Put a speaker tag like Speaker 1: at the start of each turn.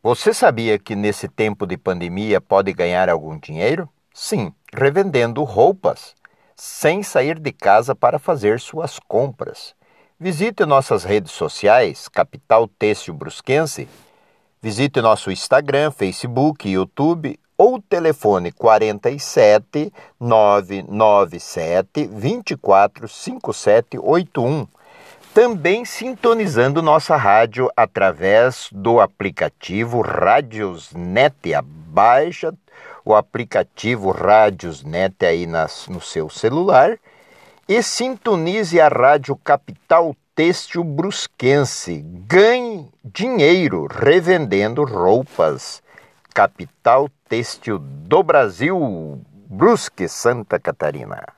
Speaker 1: Você sabia que nesse tempo de pandemia pode ganhar algum dinheiro? Sim, revendendo roupas, sem sair de casa para fazer suas compras. Visite nossas redes sociais, Capital Têxtil Brusquense. Visite nosso Instagram, Facebook, YouTube ou telefone 47 997 24 5781 também sintonizando nossa rádio através do aplicativo Radiosnet. Baixa o aplicativo Radiosnet aí nas, no seu celular e sintonize a Rádio Capital Têxtil Brusquense. Ganhe dinheiro revendendo roupas. Capital Têxtil do Brasil, Brusque, Santa Catarina.